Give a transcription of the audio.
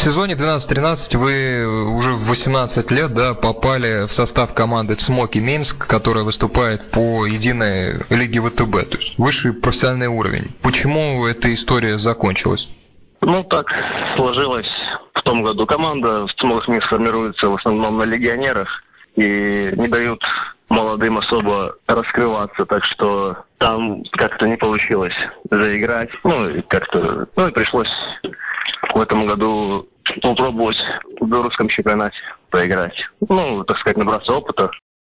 сезоне 12-13 вы уже в 18 лет да, попали в состав команды «Цмоки Минск», которая выступает по единой лиге ВТБ, то есть высший профессиональный уровень. Почему эта история закончилась? Ну, так сложилось в том году. Команда в «Цмоках Минск» формируется в основном на легионерах и не дают молодым особо раскрываться, так что там как-то не получилось заиграть. Ну, и как-то, ну и пришлось в этом году попробовать в белорусском чемпионате поиграть. Ну, так сказать, набраться опыта.